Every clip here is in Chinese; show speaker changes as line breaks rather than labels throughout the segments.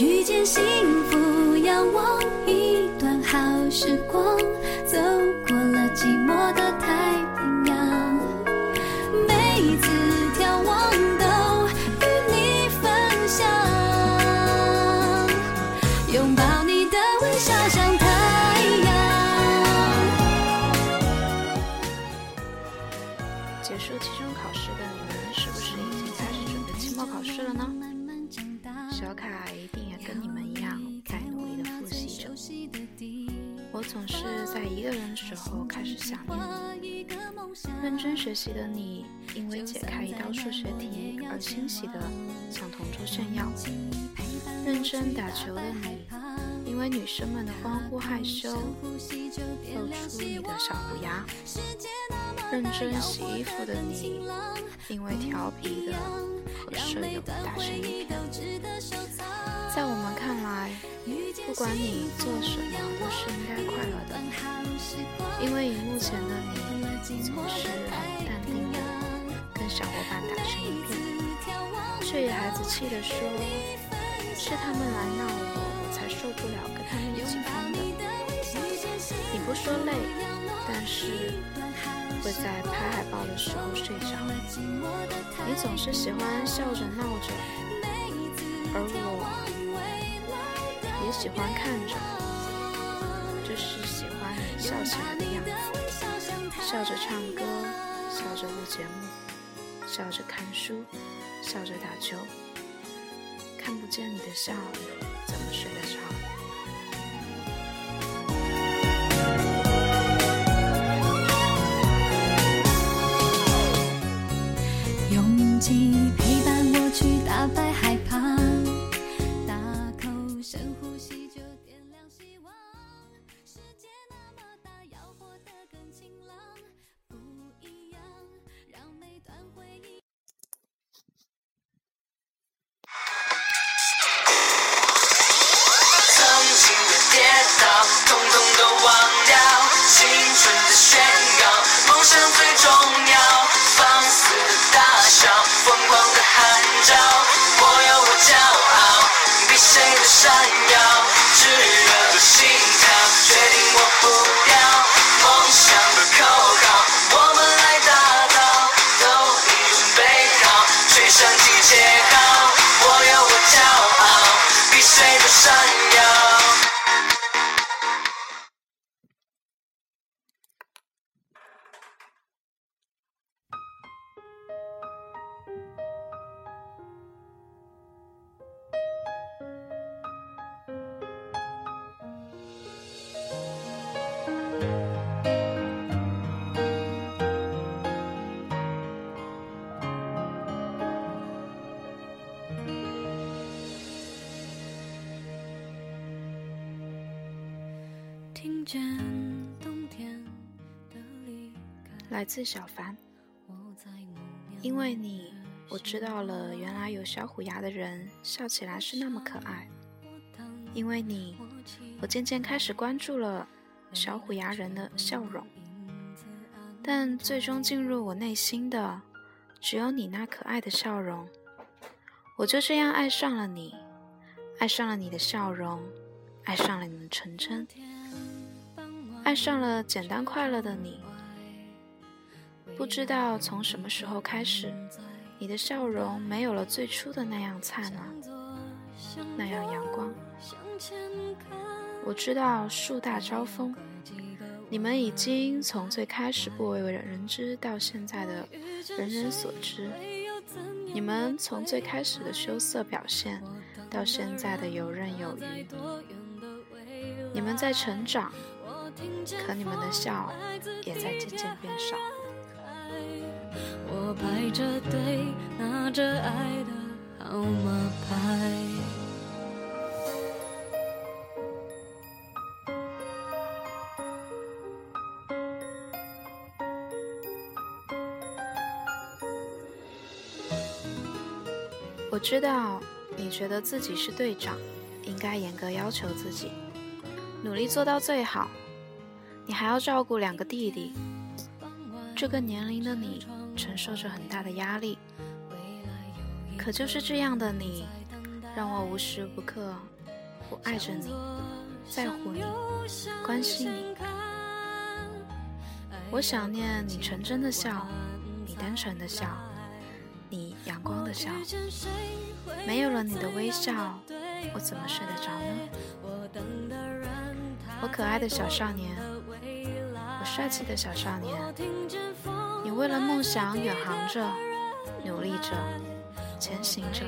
遇见幸福，仰望一段好时光，走过了寂寞的太平洋。每一次眺望都与你分享，拥抱你的微笑像太阳。
结束期中考试的你们，是不是已经开始准备期末考试了呢？小凯一定也跟你们一样，在努力的复习着。我总是在一个人的时候开始想念你。认真学习的你，因为解开一道数学题而欣喜的向同桌炫耀；认真打球的你，因为女生们的欢呼害羞，露出你的小虎牙；认真洗衣服的你，因为调皮的和舍友打成一片。在我们看来，不管你做什么都是应该快乐的，因为荧幕前的你总是很淡定的跟小伙伴打成一片，却也孩子气的说：“是他们来闹我，我才受不了跟他们一起疯的。”你不说累，但是会在拍海报的时候睡着。你总是喜欢笑着闹着，而我。也喜欢看着，就是喜欢你笑起来的样子，笑着唱歌，笑着录节目，笑着看书，笑着打球。看不见你的笑，怎么睡得着？
闪耀。
听见冬天的离开，
来自小凡，因为你，我知道了原来有小虎牙的人笑起来是那么可爱。因为你，我渐渐开始关注了小虎牙人的笑容，但最终进入我内心的，只有你那可爱的笑容。我就这样爱上了你，爱上了你的笑容，爱上了你的纯真，爱上了简单快乐的你。不知道从什么时候开始，你的笑容没有了最初的那样灿烂，那样阳光。我知道树大招风，你们已经从最开始不为人知，到现在的人人所知。你们从最开始的羞涩表现，到现在的游刃有余。你们在成长，可你们的笑也在渐渐变少。
我排着队，拿着爱的号码牌。
我知道你觉得自己是队长，应该严格要求自己，努力做到最好。你还要照顾两个弟弟，这个年龄的你承受着很大的压力。可就是这样的你，让我无时无刻不爱着你，在乎你，关心你。我想念你纯真的笑，你单纯的笑，你阳光的笑。没有了你的微笑，我怎么睡得着呢？我可爱的小少年，帅气的小少年，你为了梦想远航着，努力着，前行着。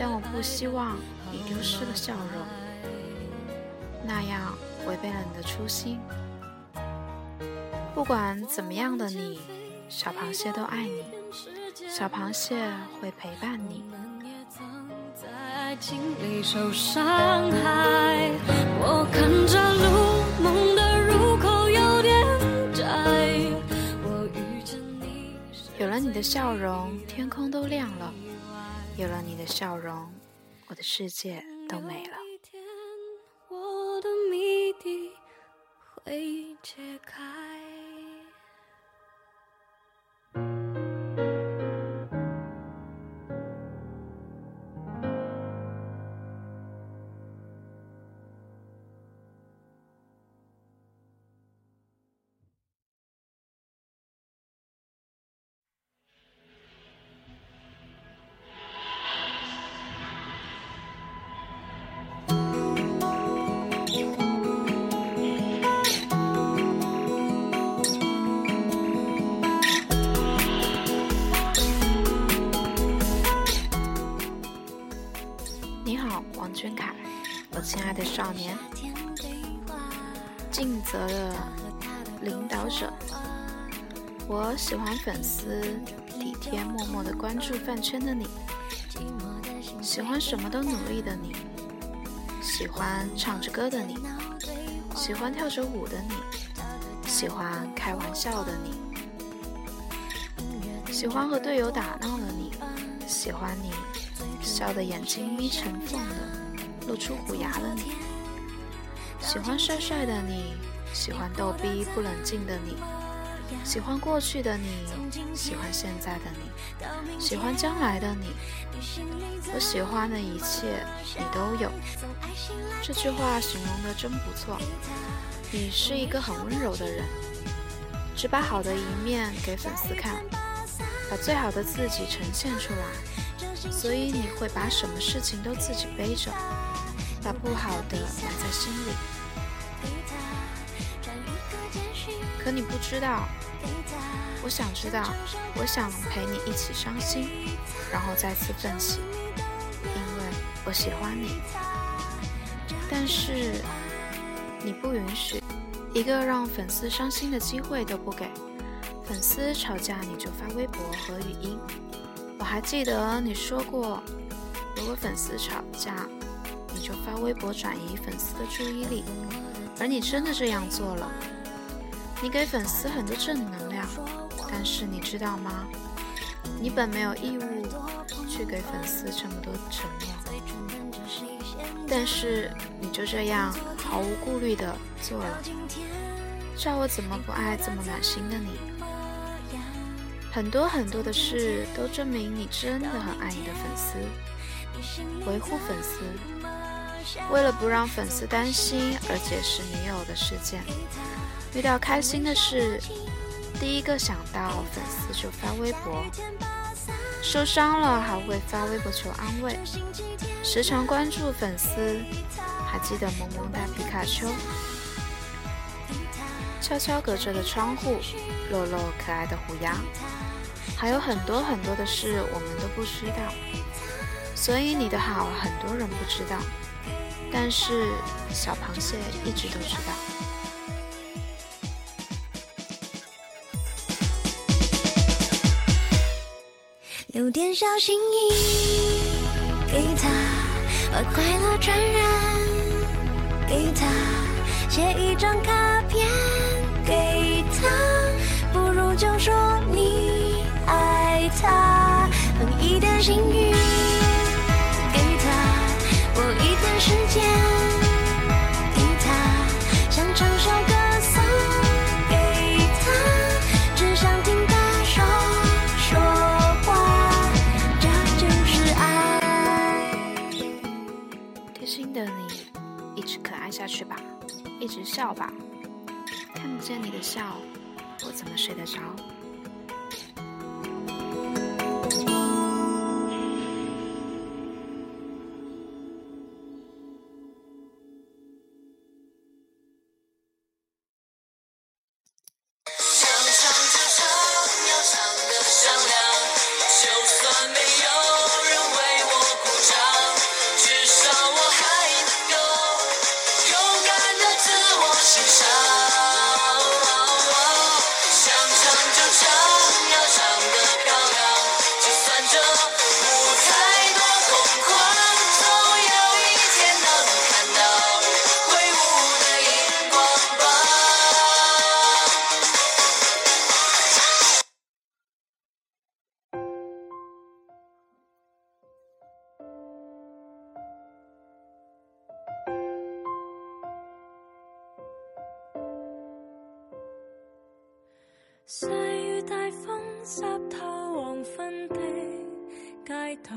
但我不希望你丢失了笑容，那样违背了你的初心。不管怎么样的你，小螃蟹都爱你，小螃蟹会陪伴你。我看着路了你的笑容，天空都亮了。有了你的笑容，我的世界都美了。少年，尽责的领导者。我喜欢粉丝体贴默默的关注饭圈的你，喜欢什么都努力的你，喜欢唱着歌的你，喜欢跳着舞的你，喜欢开玩笑的你，喜欢和队友打闹的你，喜欢你笑得眼睛眯成缝的。露出虎牙的你，喜欢帅帅的你，喜欢逗逼不冷静的你，喜欢过去的你，喜欢现在的你，喜欢将来的你。我喜欢的一切你都有。这句话形容的真不错。你是一个很温柔的人，只把好的一面给粉丝看，把最好的自己呈现出来。所以你会把什么事情都自己背着。把不好的埋在心里，可你不知道。我想知道，我想陪你一起伤心，然后再次奋起，因为我喜欢你。但是你不允许，一个让粉丝伤心的机会都不给。粉丝吵架你就发微博和语音。我还记得你说过，如果粉丝吵架。你就发微博转移粉丝的注意力，而你真的这样做了。你给粉丝很多正能量，但是你知道吗？你本没有义务去给粉丝这么多承诺，但是你就这样毫无顾虑的做了。叫我怎么不爱这么暖心的你？很多很多的事都证明你真的很爱你的粉丝，维护粉丝。为了不让粉丝担心而解释女友的事件，遇到开心的事，第一个想到粉丝就发微博；受伤了还会发微博求安慰，时常关注粉丝。还记得萌萌哒皮卡丘，悄悄隔着的窗户，露露可爱的虎牙，还有很多很多的事我们都不知道，所以你的好很多人不知道。但是小螃蟹一直都知道。
留点小心意给他，把快乐传染给他，写一张卡片给他，不如就说你爱他，分一点幸运。时间
笑，我怎么睡得着？
街道，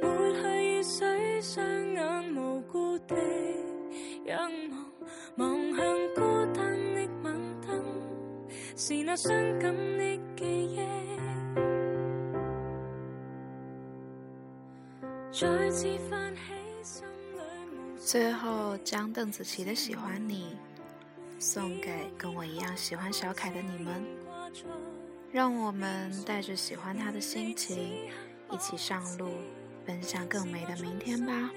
抹去雨水，双眼无辜地仰望，望向孤单的晚灯，是那伤感的记忆。再次泛起心里无
最后，将邓紫棋的《喜欢你》送给跟我一样喜欢小凯的你们，让我们带着喜欢他的心情，一起上路，奔向更美的明天吧。